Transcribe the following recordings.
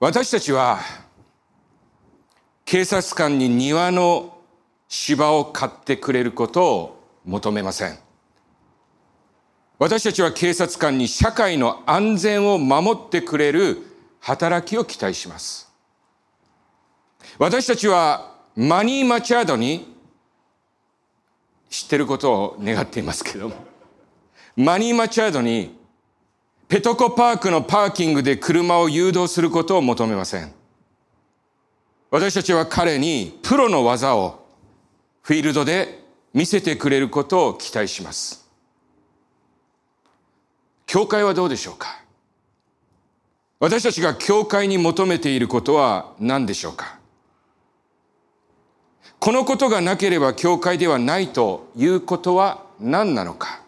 私たちは警察官に庭の芝を買ってくれることを求めません。私たちは警察官に社会の安全を守ってくれる働きを期待します。私たちはマニー・マチャードに知ってることを願っていますけども、マニー・マチャードにペトコパークのパーキングで車を誘導することを求めません。私たちは彼にプロの技をフィールドで見せてくれることを期待します。教会はどうでしょうか？私たちが教会に求めていることは何でしょうか？このことがなければ教会ではないということは何なのか？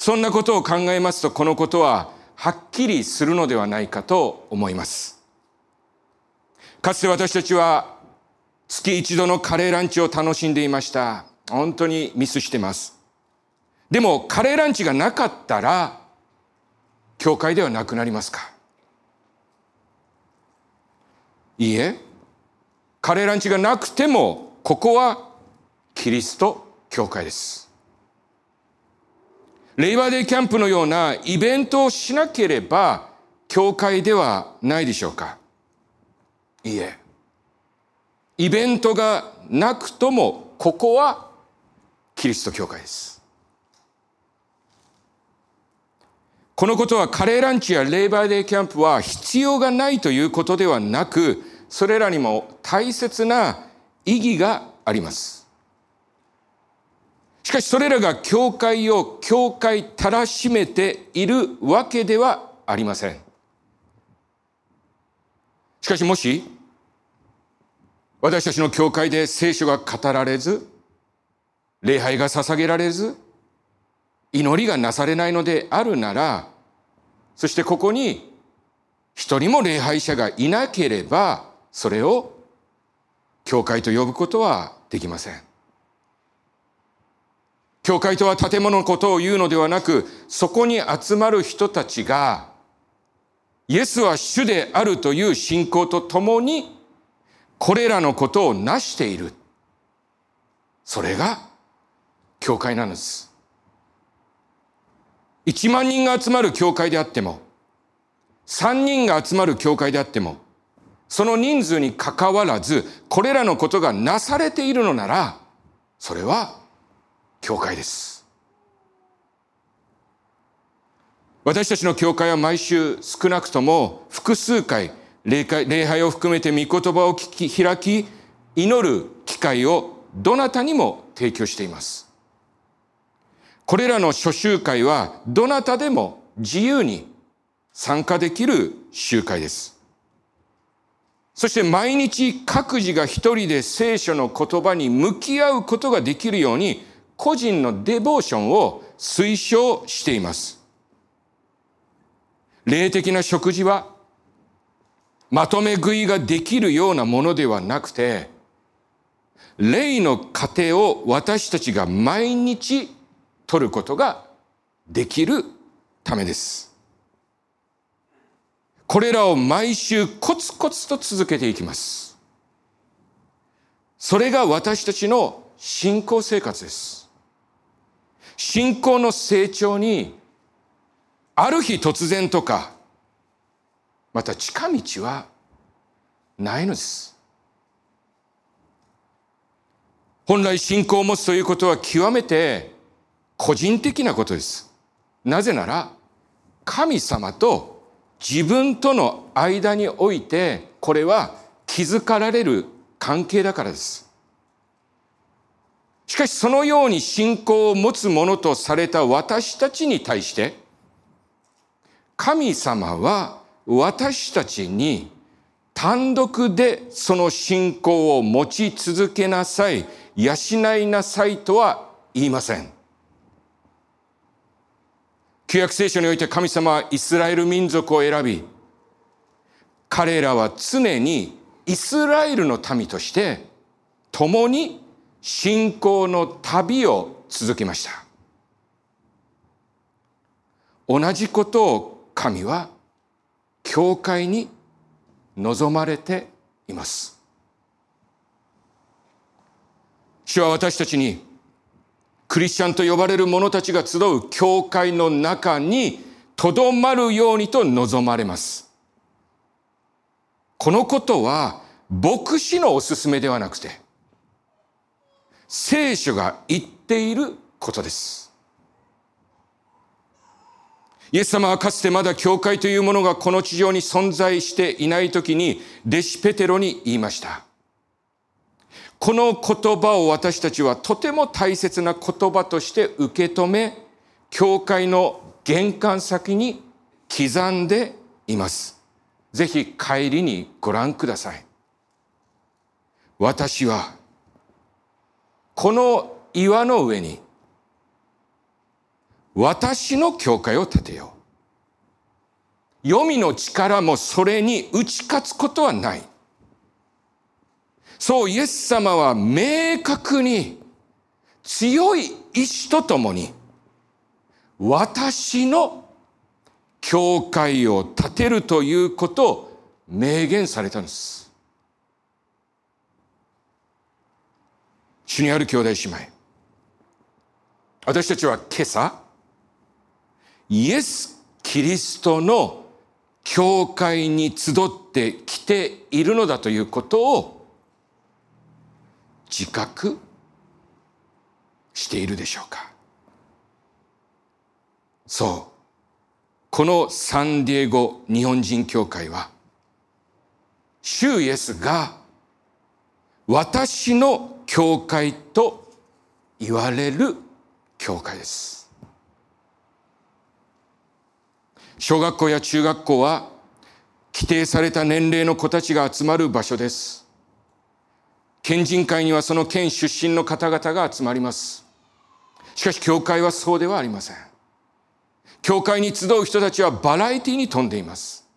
そんなことを考えますとこのことははっきりするのではないかと思います。かつて私たちは月一度のカレーランチを楽しんでいました。本当にミスしてます。でもカレーランチがなかったら教会ではなくなりますか？いいえカレーランチがなくてもここはキリスト教会ですレイバーデーキャンプのようなイベントをしなければ教会ではないでしょうか？いいえ。イベントがなくともここはキリスト教会です。このことはカレーランチやレイバーデーキャンプは必要がないということではなく、それらにも大切な意義があります。しかしそれらが教会を教会たらしめているわけではありません。しかしもし、私たちの教会で聖書が語られず、礼拝が捧げられず、祈りがなされないのであるなら、そしてここに一人も礼拝者がいなければ、それを教会と呼ぶことはできません。教会とは建物のことを言うのではなく、そこに集まる人たちが、イエスは主であるという信仰とともに、これらのことを成している。それが教会なんです。1万人が集まる教会であっても、3人が集まる教会であっても、その人数にかかわらず、これらのことがなされているのなら、それは教会です。私たちの教会は毎週少なくとも複数回礼礼拝を含めて御言葉を聞き開き祈る機会をどなたにも提供しています。これらの諸集会はどなたでも自由に参加できる集会です。そして毎日各自が一人で聖書の言葉に向き合うことができるように個人のデボーションを推奨しています。霊的な食事はまとめ食いができるようなものではなくて、霊の糧を私たちが毎日取ることができるためです。これらを毎週コツコツと続けていきます。それが私たちの信仰生活です。信仰の成長に、ある日突然とか、また近道はないのです。本来信仰を持つということは極めて個人的なことです。なぜなら、神様と自分との間において、これは気づかられる関係だからです。しかしそのように信仰を持つものとされた私たちに対して、神様は私たちに単独でその信仰を持ち続けなさい、養いなさいとは言いません。旧約聖書において神様はイスラエル民族を選び、彼らは常にイスラエルの民として共に信仰の旅を続けました。同じことを神は教会に望まれています。主は私たちにクリスチャンと呼ばれる者たちが集う教会の中にとどまるようにと望まれます。このことは牧師のおすすめではなくて、聖書が言っていることです。イエス様はかつてまだ教会というものがこの地上に存在していない時に弟子ペテロに言いました。この言葉を私たちはとても大切な言葉として受け止め、教会の玄関先に刻んでいます。ぜひ帰りにご覧ください。私は、この岩の上に、私の教会を建てよう。黄泉の力もそれに打ち勝つことはない。そう、イエス様は明確に強い意志とともに、私の教会を建てるということを明言されたんです。主にある兄弟姉妹。私たちは今朝、イエス・キリストの教会に集ってきているのだということを自覚しているでしょうかそう。このサンディエゴ日本人教会は、主イエスが私の教会と言われる教会です。小学校や中学校は規定された年齢の子たちが集まる場所です。県人会にはその県出身の方々が集まります。しかし教会はそうではありません。教会に集う人たちはバラエティに富んでいます。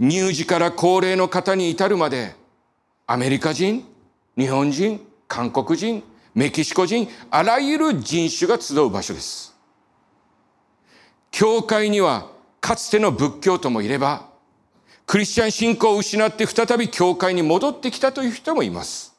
乳児から高齢の方に至るまでアメリカ人、日本人、韓国人、メキシコ人、あらゆる人種が集う場所です。教会にはかつての仏教徒もいれば、クリスチャン信仰を失って再び教会に戻ってきたという人もいます。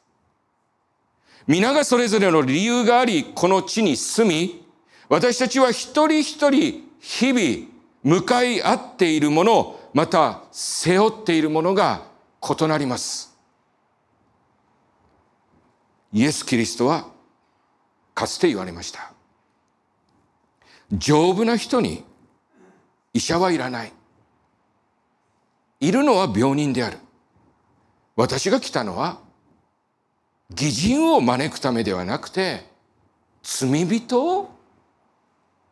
皆がそれぞれの理由があり、この地に住み、私たちは一人一人日々向かい合っているもの、また背負っているものが異なります。イエス・キリストはかつて言われました。丈夫な人に医者はいらない。いるのは病人である。私が来たのは義人を招くためではなくて罪人を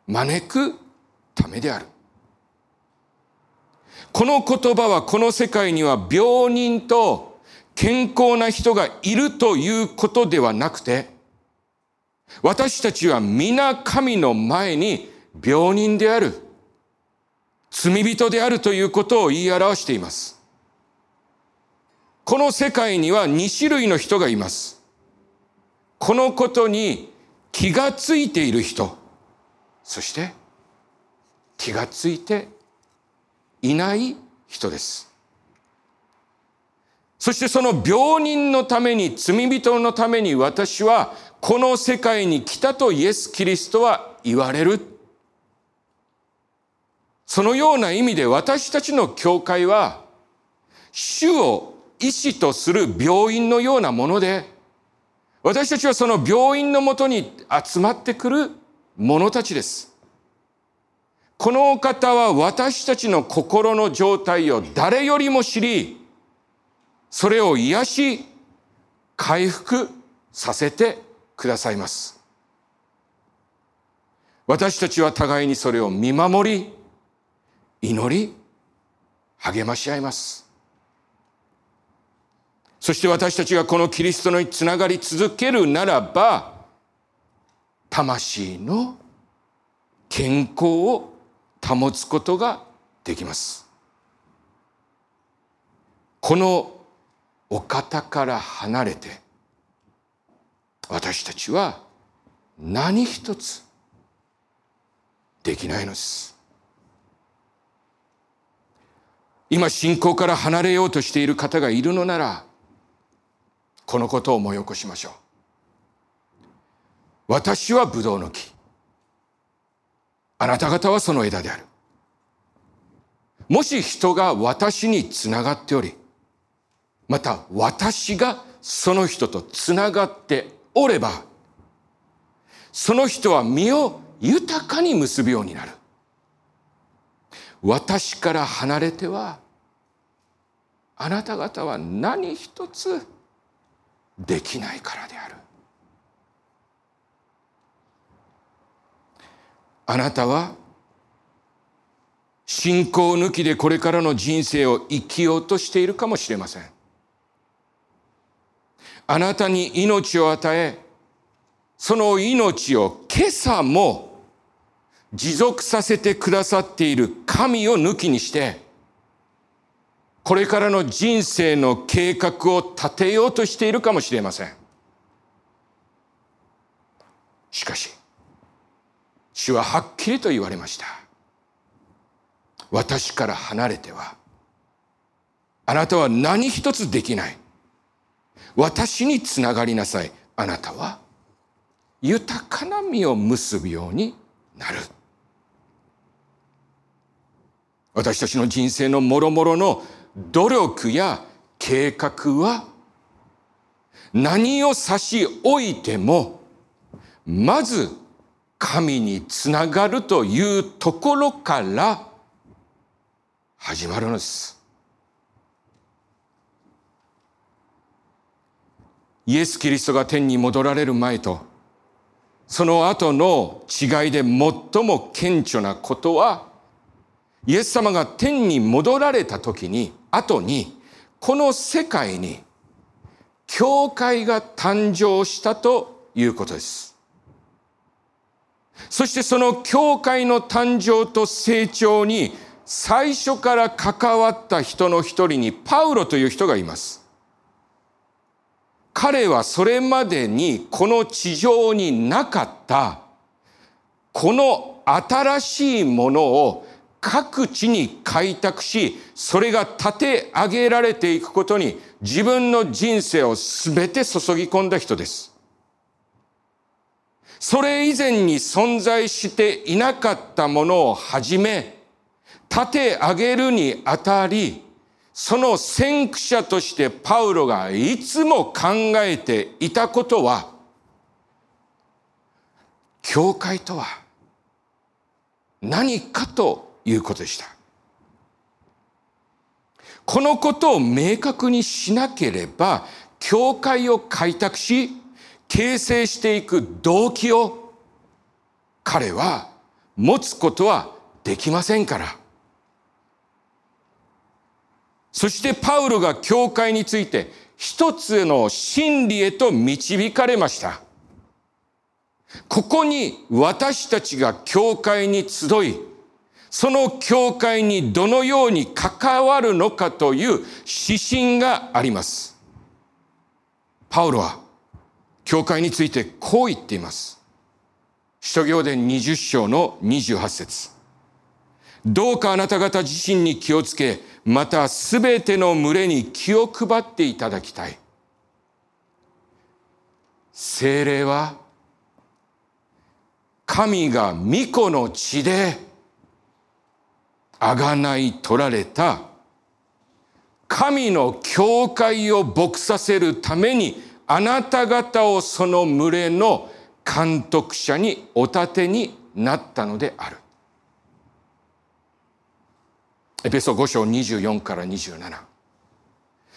招くためである。この言葉はこの世界には病人と健康な人がいるということではなくて、私たちは皆神の前に病人である、罪人であるということを言い表しています。この世界には2種類の人がいます。このことに気がついている人、そして気がついていない人です。そしてその病人のために、罪人のために私はこの世界に来たとイエス・キリストは言われる。そのような意味で私たちの教会は、主を医師とする病院のようなもので、私たちはその病院のもとに集まってくる者たちです。このお方は私たちの心の状態を誰よりも知り、それを癒し、回復させてくださいます。私たちは互いにそれを見守り、祈り、励まし合います。そして私たちがこのキリストにつながり続けるならば、魂の健康を保つことができます。このお方から離れて私たちは何一つできないのです今信仰から離れようとしている方がいるのなら、このことを思い起こしましょう。私はブドウの木。あなた方はその枝である。もし人が私につながっており、また私がその人とつながっておれば、その人は身を豊かに結ぶようになる。私から離れては、あなた方は何一つできないからである。あなたは信仰抜きでこれからの人生を生きようとしているかもしれません。あなたに命を与え、その命を今朝も持続させてくださっている神を抜きにして、これからの人生の計画を立てようとしているかもしれません。しかし、主ははっきりと言われました。私から離れては、あなたは何一つできない。私につながりなさい。あなたは豊かな実を結ぶようになる。私たちの人生のもろもろの努力や計画は何を差し置いてもまず神につながるというところから始まるのです。イエス・キリストが天に戻られる前とその後の違いで最も顕著なことはイエス様が天に戻られた時に後にこの世界に教会が誕生したということです。そしてその教会の誕生と成長に最初から関わった人の一人にパウロという人がいます。彼はそれまでにこの地上になかったこの新しいものを各地に開拓し、それが立て上げられていくことに自分の人生を全て注ぎ込んだ人です。それ以前に存在していなかったものをはじめ、立て上げるにあたり、その先駆者としてパウロがいつも考えていたことは、教会とは何かということでした。このことを明確にしなければ、教会を開拓し、形成していく動機を彼は持つことはできませんから。そしてパウロが教会について一つの真理へと導かれました。ここに私たちが教会に集い、その教会にどのように関わるのかという指針があります。パウロは教会についてこう言っています。使徒行伝20章の28節どうかあなた方自身に気をつけ、またすべての群れに気を配っていただきたい。精霊は神が御子の血であがない取られた神の教会を牧させるためにあなた方をその群れの監督者にお立てになったのである。エペソ5章24から27。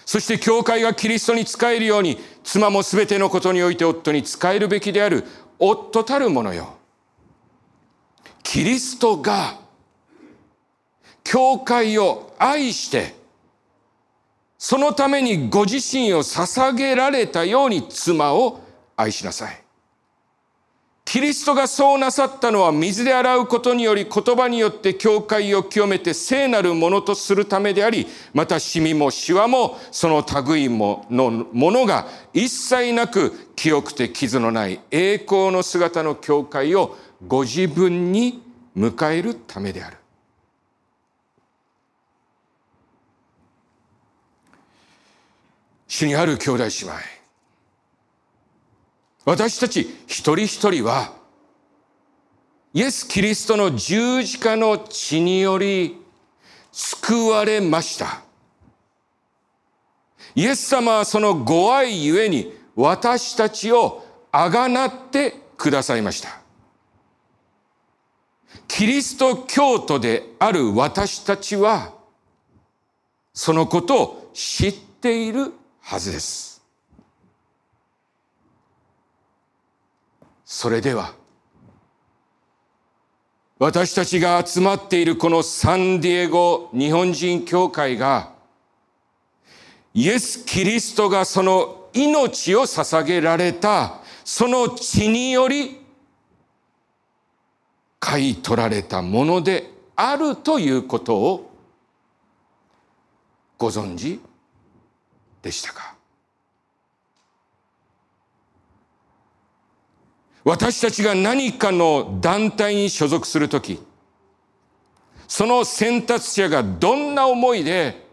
そして教会がキリストに仕えるように妻もすべてのことにおいて夫に仕えるべきである夫たるものよ。キリストが教会を愛して、そのためにご自身を捧げられたように妻を愛しなさい。キリストがそうなさったのは水で洗うことにより言葉によって教会を清めて聖なるものとするためであり、またシミもシワもその類ものものが一切なく清くて傷のない栄光の姿の教会をご自分に迎えるためである。主にある兄弟姉妹。私たち一人一人は、イエス・キリストの十字架の血により救われました。イエス様はそのご愛ゆえに私たちをあがなってくださいました。キリスト教徒である私たちは、そのことを知っているはずです。それでは、私たちが集まっているこのサンディエゴ日本人教会が、イエス・キリストがその命を捧げられた、その血により、買い取られたものであるということをご存知でしたか？私たちが何かの団体に所属するとき、その選択者がどんな思いで、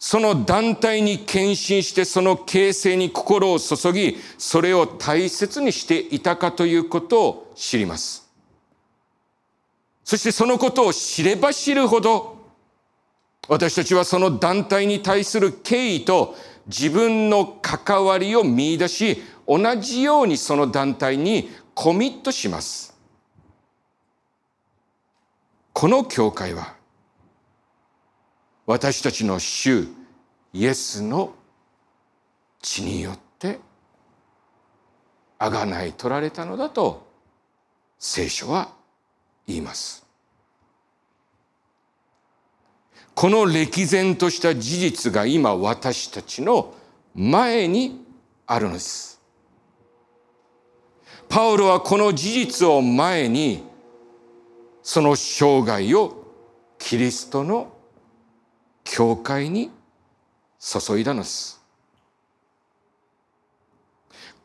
その団体に献身してその形成に心を注ぎ、それを大切にしていたかということを知ります。そしてそのことを知れば知るほど、私たちはその団体に対する敬意と自分の関わりを見出し、同じようにその団体にコミットします。この教会は、私たちの主イエスの血によってあがない取られたのだと聖書は言います。この歴然とした事実が今私たちの前にあるのです。パウロはこの事実を前にその生涯をキリストの教会に注いだのです。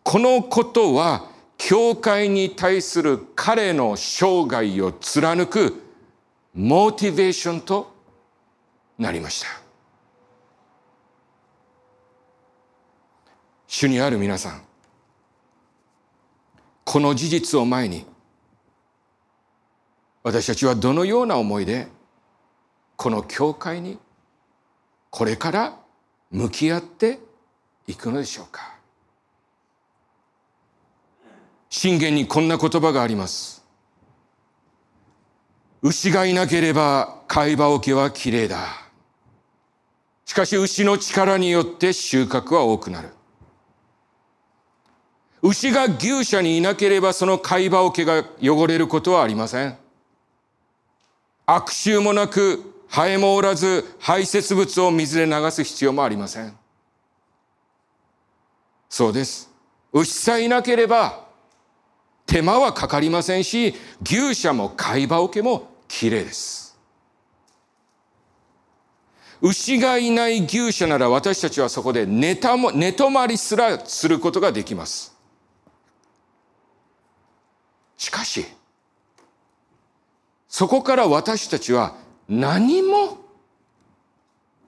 このことは教会に対する彼の生涯を貫くモチベーションとなりました主にある皆さんこの事実を前に私たちはどのような思いでこの教会にこれから向き合っていくのでしょうか。信玄にこんな言葉があります。牛がいなければ貝羽桶はきれいだ。しかし牛の力によって収穫は多くなる。牛が牛舎にいなければその貝羽桶が汚れることはありません。悪臭もなく、ハエもおらず、排泄物を水で流す必要もありません。そうです。牛さえいなければ、手間はかかりませんし、牛舎も貝羽桶もきれいです。牛がいない牛舎なら私たちはそこで寝たも寝泊まりすらすることができます。しかし、そこから私たちは何も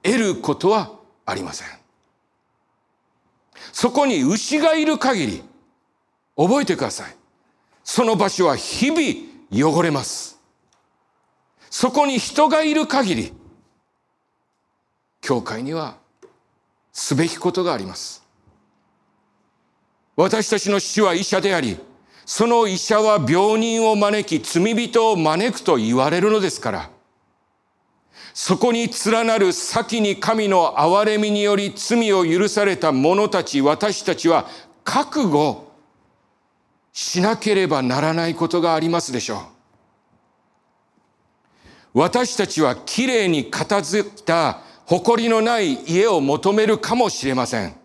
得ることはありません。そこに牛がいる限り、覚えてください。その場所は日々汚れます。そこに人がいる限り、教会にはすべきことがあります。私たちの主は医者であり、その医者は病人を招き、罪人を招くと言われるのですから、そこに連なる先に神の憐れみにより罪を許された者たち、私たちは覚悟しなければならないことがありますでしょう。私たちはきれいに片付いた誇りのない家を求めるかもしれません。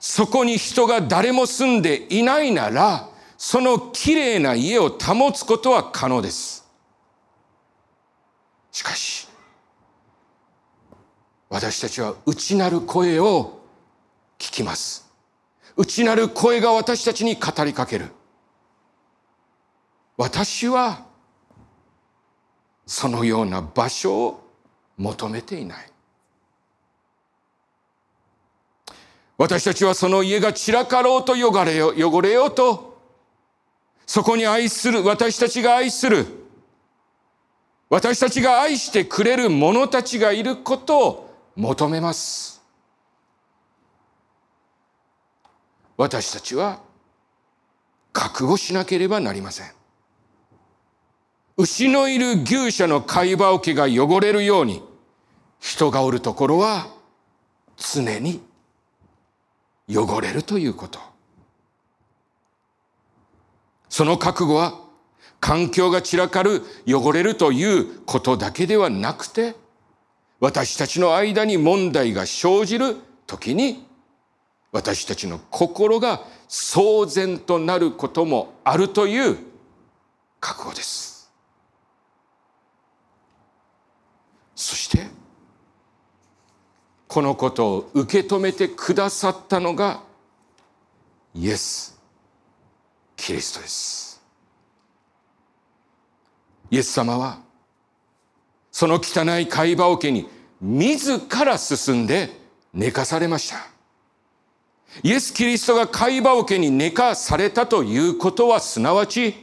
そこに人が誰も住んでいないなら、その綺麗な家を保つことは可能です。しかし、私たちは内なる声を聞きます。内なる声が私たちに語りかける。私はそのような場所を求めていない私たちはその家が散らかろうと汚れよ汚れようと、そこに愛する、私たちが愛する、私たちが愛してくれる者たちがいることを求めます。私たちは覚悟しなければなりません。牛のいる牛舎の貝羽桶が汚れるように、人がおるところは常に汚れるということ。その覚悟は環境が散らかる、汚れるということだけではなくて、私たちの間に問題が生じる時に、私たちの心が騒然となることもあるという覚悟です。そして、このことを受け止めてくださったのがイエス・キリストです。イエス様はその汚い貝羽桶に自ら進んで寝かされました。イエス・キリストが貝羽桶に寝かされたということはすなわち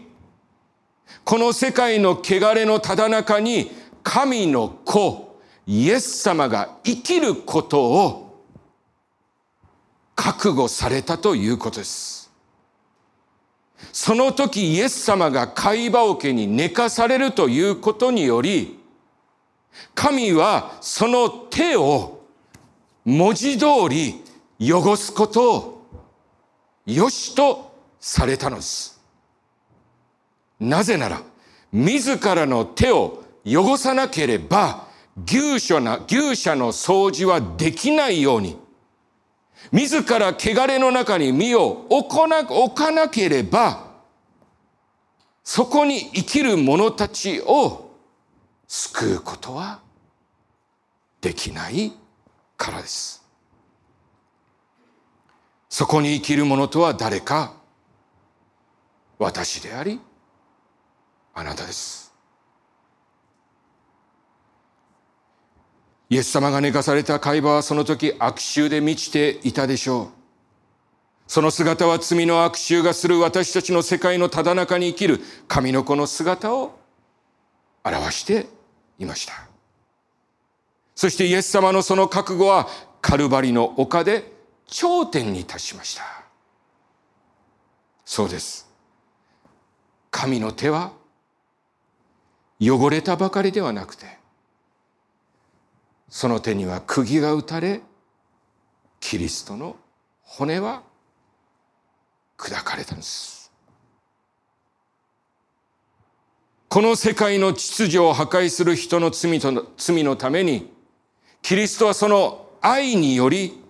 この世界の汚れのただ中に神の子イエス様が生きることを覚悟されたということです。その時イエス様が貝羽桶に寝かされるということにより、神はその手を文字通り汚すことをよしとされたのです。なぜなら、自らの手を汚さなければ、牛舎な、牛舎の掃除はできないように、自ら汚れの中に身を置かな置かなければ、そこに生きる者たちを救うことはできないからです。そこに生きる者とは誰か？私であり、あなたです。イエス様が寝かされた会話はその時悪臭で満ちていたでしょう。その姿は罪の悪臭がする私たちの世界のただ中に生きる神の子の姿を表していました。そしてイエス様のその覚悟はカルバリの丘で頂点に達しました。そうです。神の手は汚れたばかりではなくてその手には釘が打たれキリストの骨は砕かれたんです。この世界の秩序を破壊する人の罪との罪のためにキリストはその愛により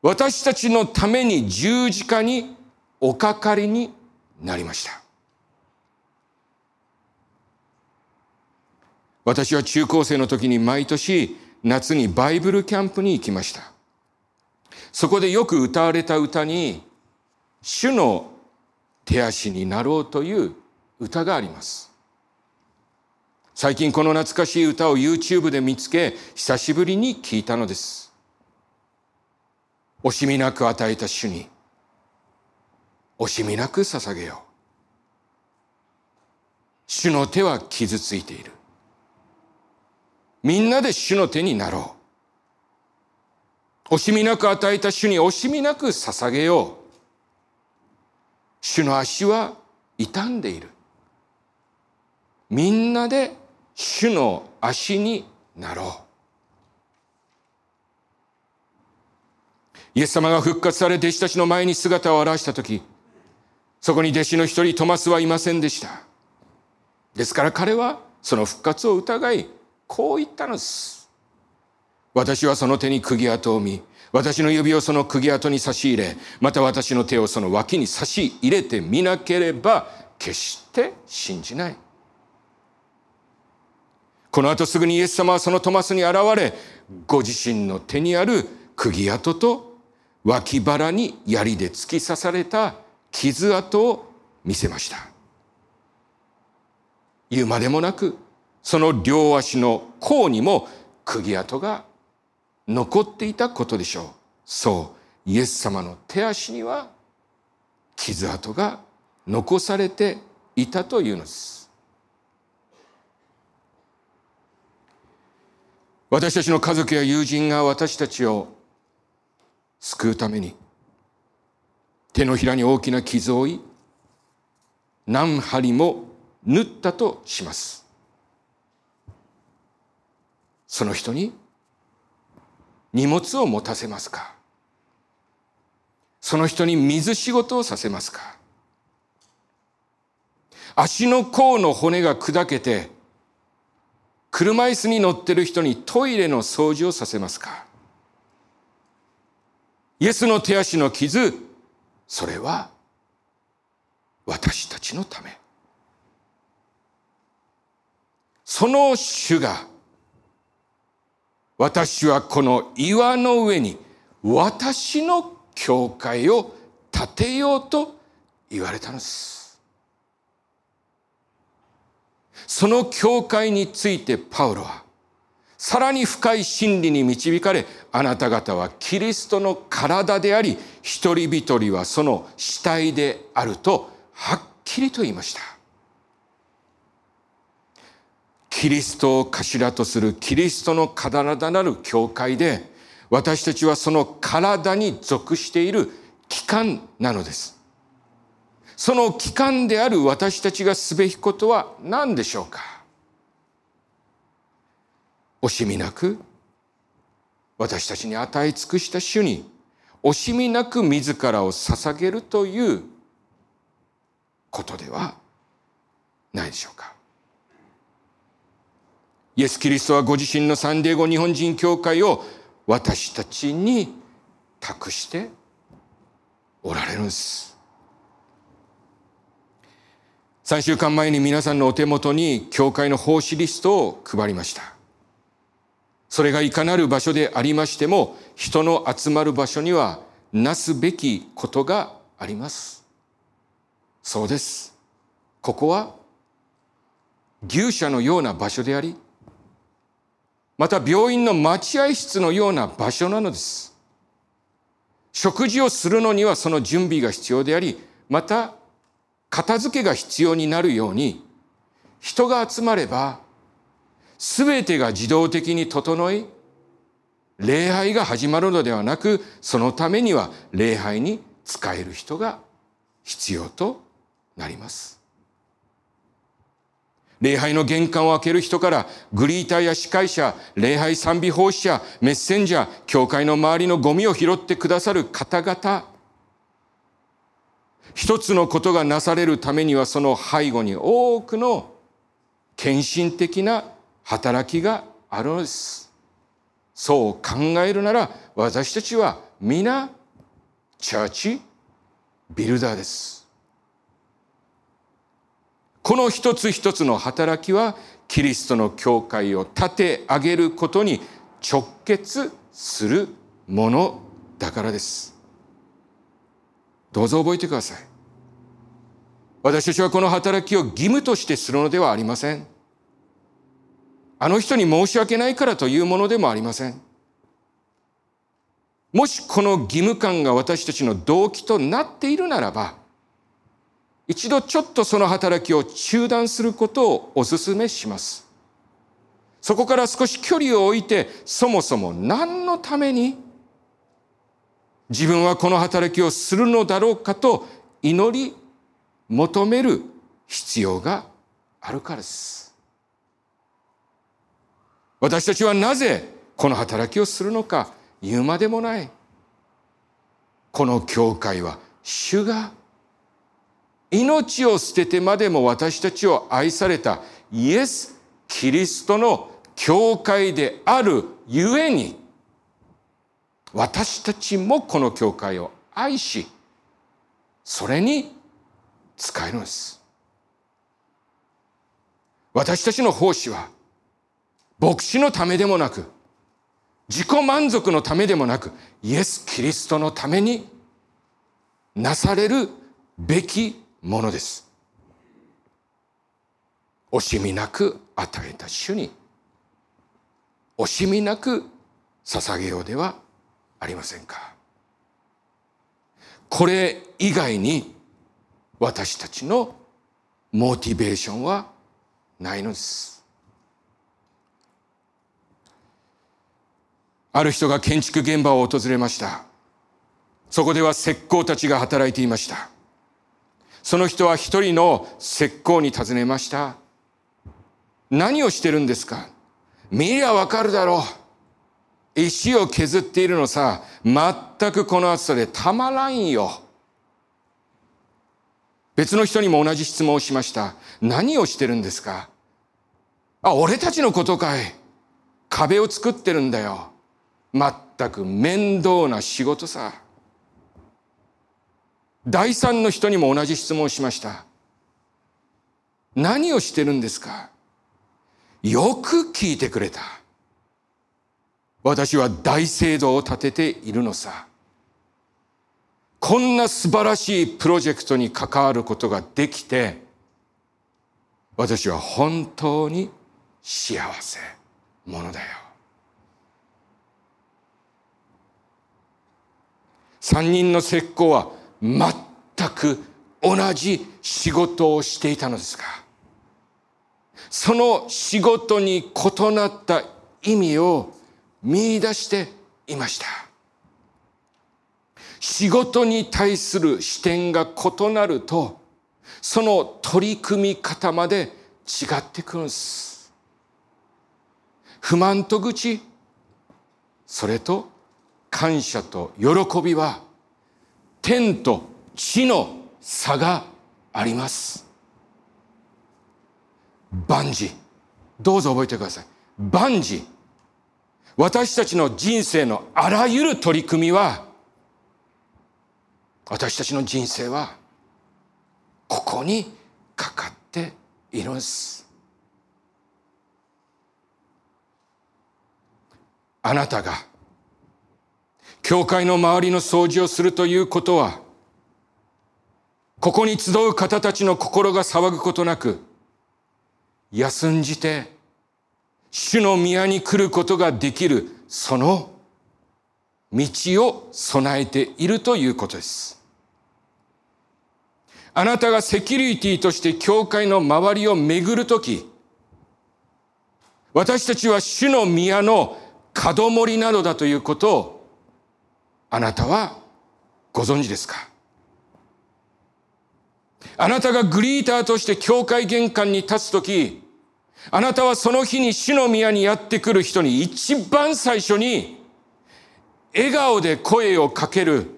私たちのために十字架におかかりになりました。私は中高生の時に毎年夏にバイブルキャンプに行きました。そこでよく歌われた歌に、主の手足になろうという歌があります。最近この懐かしい歌を YouTube で見つけ、久しぶりに聞いたのです。惜しみなく与えた主に、惜しみなく捧げよう。主の手は傷ついている。みんなで主の手になろう。惜しみなく与えた主に惜しみなく捧げよう。主の足は傷んでいる。みんなで主の足になろう。イエス様が復活され弟子たちの前に姿を現したとき、そこに弟子の一人トマスはいませんでした。ですから彼はその復活を疑い、こう言ったのです。私はその手に釘跡を見、私の指をその釘跡に差し入れ、また私の手をその脇に差し入れてみなければ、決して信じない。この後すぐにイエス様はそのトマスに現れ、ご自身の手にある釘跡と脇腹に槍で突き刺された傷跡を見せました。言うまでもなく、その両足の甲にも釘跡が残っていたことでしょう。そう、イエス様の手足には傷跡が残されていたというのです私たちの家族や友人が私たちを救うために手のひらに大きな傷を負い何針も縫ったとしますその人に荷物を持たせますか？その人に水仕事をさせますか？足の甲の骨が砕けて車椅子に乗ってる人にトイレの掃除をさせますか？イエスの手足の傷それは私たちのため。その主が私はこの岩の上に私の教会を建てようと言われたのです。その教会についてパウロはさらに深い真理に導かれあなた方はキリストの体であり一人一人はその死体であるとはっきりと言いました。キリストを頭とするキリストの体なる教会で私たちはその体に属している機関なのです。その機関である私たちがすべきことは何でしょうか？惜しみなく私たちに与え尽くした主に惜しみなく自らを捧げるということではないでしょうか？イエス・キリストはご自身のサンディエゴ日本人教会を私たちに託しておられるんです。3週間前に皆さんのお手元に教会の奉仕リストを配りました。それがいかなる場所でありましても、人の集まる場所にはなすべきことがあります。そうです。ここは牛舎のような場所であり、また病院の待合室のような場所なのです。食事をするのにはその準備が必要であり、また片付けが必要になるように、人が集まれば、すべてが自動的に整い、礼拝が始まるのではなく、そのためには礼拝に使える人が必要となります。礼拝の玄関を開ける人から、グリーターや司会者、礼拝賛美奉仕者、メッセンジャー、教会の周りのゴミを拾ってくださる方々、一つのことがなされるためにはその背後に多くの献身的な働きがあるのです。そう考えるなら私たちは皆チャーチビルダーです。この一つ一つの働きはキリストの教会を立て上げることに直結するものだからです。どうぞ覚えてください。私たちはこの働きを義務としてするのではありません。あの人に申し訳ないからというものでもありません。もしこの義務感が私たちの動機となっているならば、一度ちょっとその働きを中断することをお勧めします。そこから少し距離を置いて、そもそも何のために自分はこの働きをするのだろうかと祈り求める必要があるからです。私たちはなぜこの働きをするのか言うまでもない。この教会は主が命を捨ててまでも私たちを愛されたイエス・キリストの教会であるゆえに、私たちもこの教会を愛し、それに使えるのです。私たちの奉仕は、牧師のためでもなく、自己満足のためでもなく、イエス・キリストのためになされるべきものです。惜しみなく与えた主に惜しみなく捧げようではありませんか。これ以外に私たちのモチベーションはないのです。ある人が建築現場を訪れました。そこでは石膏たちが働いていました。その人は一人の石膏に尋ねました。何をしてるんですか？見りゃわかるだろう。石を削っているのさ、全くこの暑さでたまらんよ。別の人にも同じ質問をしました。何をしてるんですか？あ、俺たちのことかい。壁を作ってるんだよ。全く面倒な仕事さ。第三の人にも同じ質問をしました。何をしてるんですか？よく聞いてくれた。私は大聖堂を建てているのさ。こんな素晴らしいプロジェクトに関わることができて、私は本当に幸せ者だよ。三人の石膏は全く同じ仕事をしていたのですが、その仕事に異なった意味を見出していました。仕事に対する視点が異なると、その取り組み方まで違ってくるんです。不満と愚痴、それと感謝と喜びは、天と地の差があります。万事。どうぞ覚えてください。万事。私たちの人生のあらゆる取り組みは、私たちの人生は、ここにかかっているんです。あなたが、教会の周りの掃除をするということは、ここに集う方たちの心が騒ぐことなく、休んじて、主の宮に来ることができる、その道を備えているということです。あなたがセキュリティとして教会の周りを巡るとき、私たちは主の宮の門守などだということを、あなたはご存知ですか？あなたがグリーターとして教会玄関に立つとき、あなたはその日に主の宮にやってくる人に一番最初に笑顔で声をかける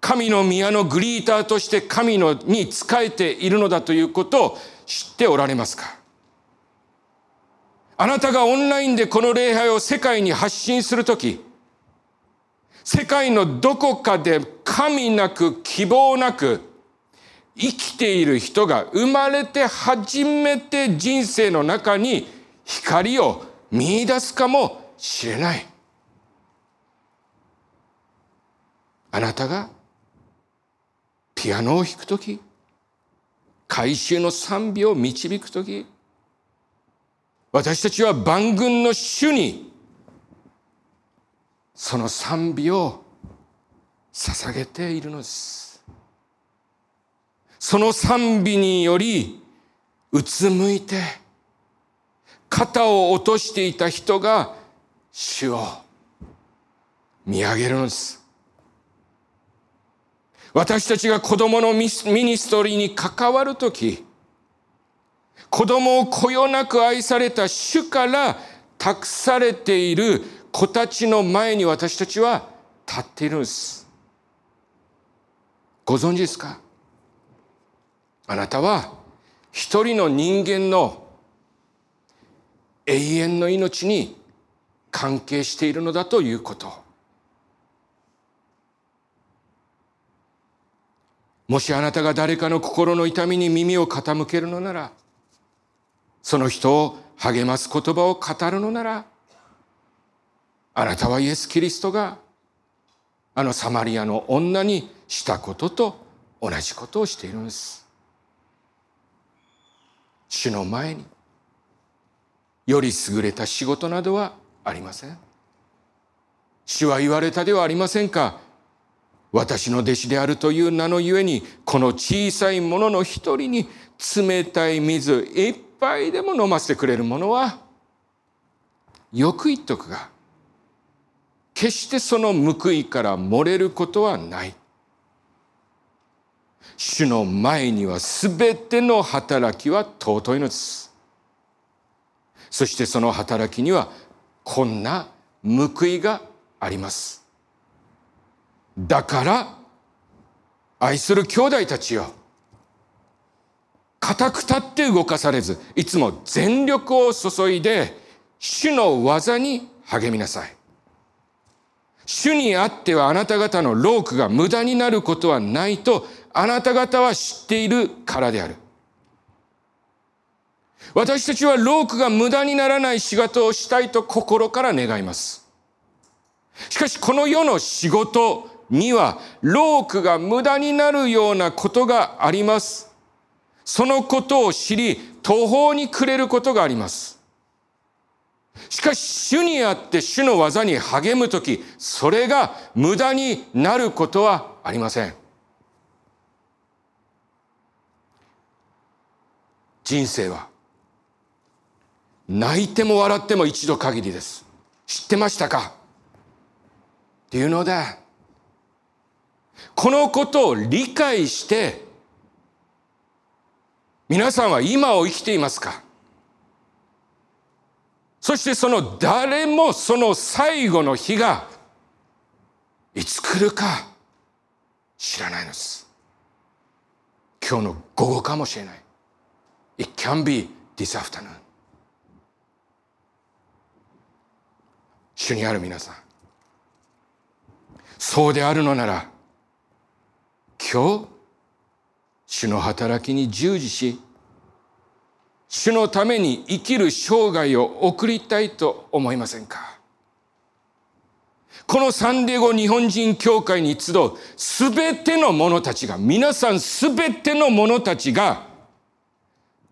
神の宮のグリーターとして神のに仕えているのだということを知っておられますか？あなたがオンラインでこの礼拝を世界に発信するとき、世界のどこかで神なく希望なく生きている人が生まれて初めて人生の中に光を見出すかもしれない。あなたがピアノを弾くとき、回収の賛美を導くとき、私たちは万軍の主にその賛美を捧げているのです。その賛美により、うつむいて、肩を落としていた人が主を見上げるのです。私たちが子供のミニストリーに関わるとき、子供をこよなく愛された主から託されている子たちの前に私たちは立っているんです。ご存知ですか？あなたは一人の人間の永遠の命に関係しているのだということ。もしあなたが誰かの心の痛みに耳を傾けるのなら、その人を励ます言葉を語るのなら、あなたはイエス・キリストがあのサマリアの女にしたことと同じことをしているんです。主の前により優れた仕事などはありません主は言われたではありませんか？私の弟子であるという名のゆえに、この小さいものの一人に冷たい水一杯でも飲ませてくれるものは、よく言っとくが、決してその報いから漏れることはない。主の前には全ての働きは尊いのです。そしてその働きにはこんな報いがあります。だから、愛する兄弟たちよ。固く立って動かされず、いつも全力を注いで、主の技に励みなさい。主にあってはあなた方の労苦が無駄になることはないとあなた方は知っているからである。私たちは労苦が無駄にならない仕事をしたいと心から願います。しかしこの世の仕事には労苦が無駄になるようなことがあります。そのことを知り途方に暮れることがあります。しかし主にあって主の技に励むとき、それが無駄になることはありません。人生は泣いても笑っても一度限りです。知ってましたか？っていうのだ。このことを理解して皆さんは今を生きていますか？そしてその誰もその最後の日がいつ来るか知らないのです。今日の午後かもしれない。It can be this afternoon. 主にある皆さん。そうであるのなら、今日、主の働きに従事し、主のために生きる生涯を送りたいと思いませんか？このサンディエゴ日本人協会に集うすべての者たちが、皆さんすべての者たちが、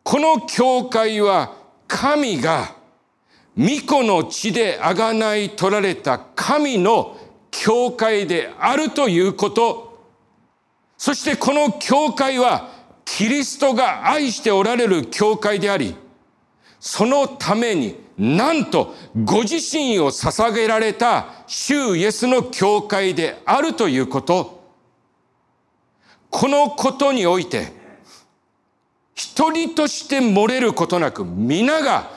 この教会は神が巫女の血であがない取られた神の教会であるということ、そしてこの教会はキリストが愛しておられる教会であり、そのためになんとご自身を捧げられた主イエスの教会であるということ、このことにおいて、一人として漏れることなく皆が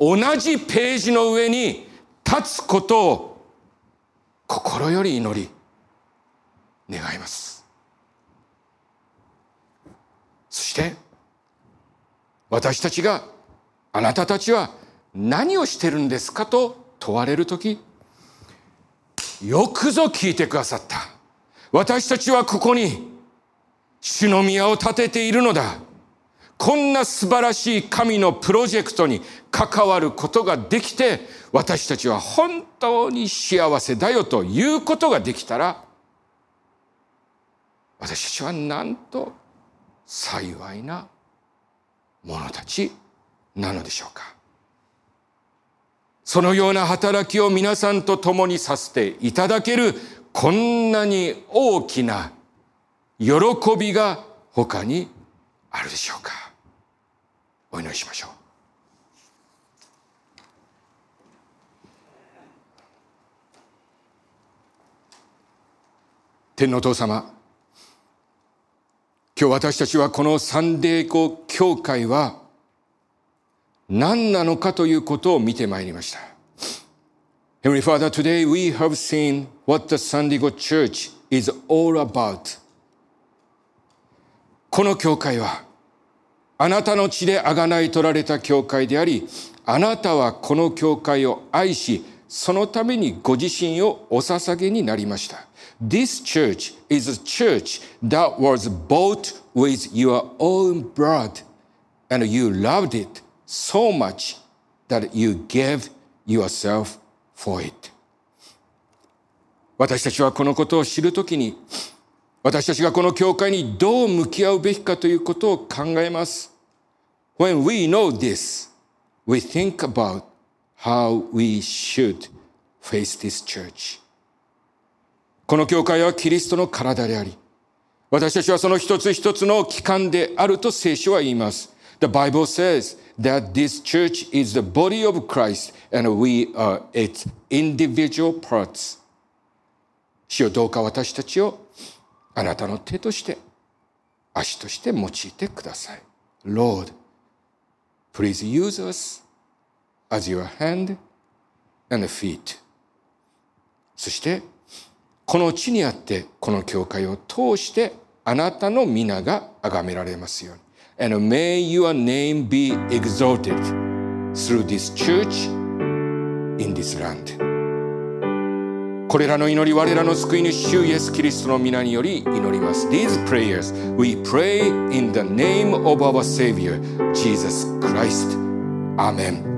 同じページの上に立つことを心より祈り願います。そして私たちがあなたたちは何をしてるんですかと問われる時よくぞ聞いてくださった。私たちはここに主の宮を建てているのだ。こんな素晴らしい神のプロジェクトに関わることができて私たちは本当に幸せだよということができたら私たちはなんと幸いな者たちなのでしょうか。そのような働きを皆さんと共にさせていただけるこんなに大きな喜びが他にあるでしょうか。お祈りしましょう。天皇父様今日私たちはこのサンデーコ教会は何なのかということを見てまいりました。Heavenly Father, today we have seen what the San Diego Church is all about. この教会はあなたの血であがない取られた教会であり、あなたはこの教会を愛し、そのためにご自身をお捧げになりました。This church is a church that was bought with your own blood, and you loved it so much that you gave yourself for it. 私たちはこのことを知るときに、私たちがこの教会にどう向き合うべきかということを考えます。When we know this, we think about how we should face this church. この教会はキリストの体であり、私たちはその一つ一つの機関であると聖書は言います。The Bible says that this church is the body of Christ and we are its individual parts. 主よどうか私たちをあなたの手として足として用いてください。Lord, please use us as your hand and feet. そしてこの地にあってこの教会を通してあなたの皆が崇められますように。And may your name be exalted through this church in this land. これらの祈り、我らの救い主、主イエス・キリストの皆により祈ります。These prayers we pray in the name of our Savior, Jesus Christ. Amen.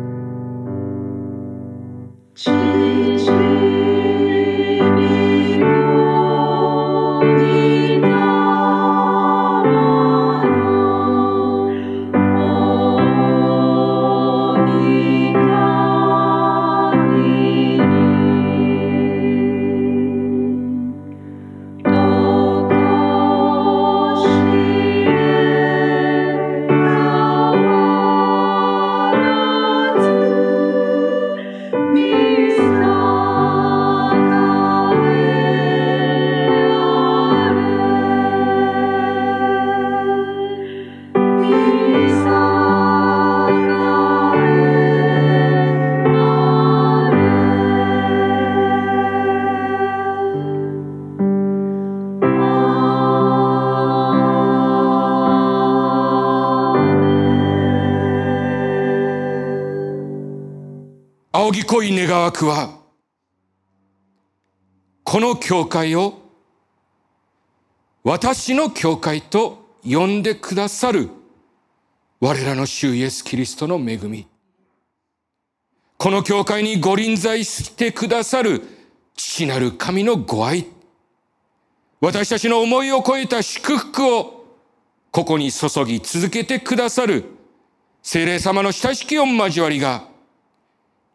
恋願わくは、この教会を私の教会と呼んでくださる我らの主イエス・キリストの恵み。この教会にご臨在してくださる父なる神のご愛。私たちの思いを超えた祝福をここに注ぎ続けてくださる精霊様の親しき御交わりが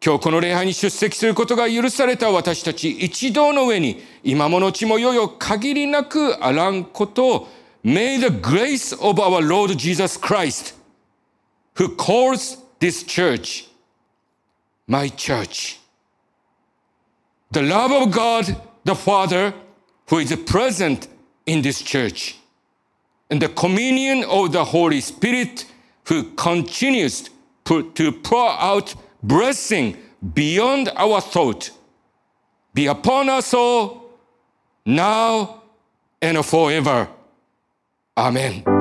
今日この礼拝に出席することが許された私たち一同の上に今ものちもよよ限りなくあらんことを May the grace of our Lord Jesus Christ who calls this church my church the love of God the Father who is present in this church and the communion of the Holy Spirit who continues to pour out blessing beyond our thought be upon us all now and forever. Amen.